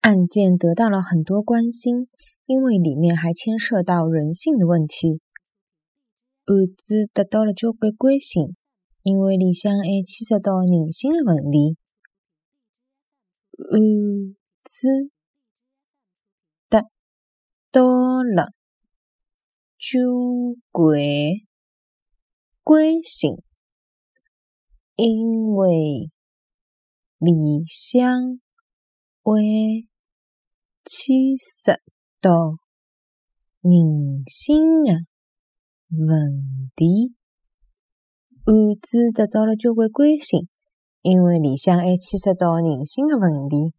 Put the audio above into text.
案件得到了很多关心，因为里面还牵涉到人性的问题。案子得到了交关关心，因为里向还牵涉到人性的问题。案子得到了交关关心，因为里向会牵涉到人性的问题。案子得到了交关关心，因为里向还牵涉到人性的问题。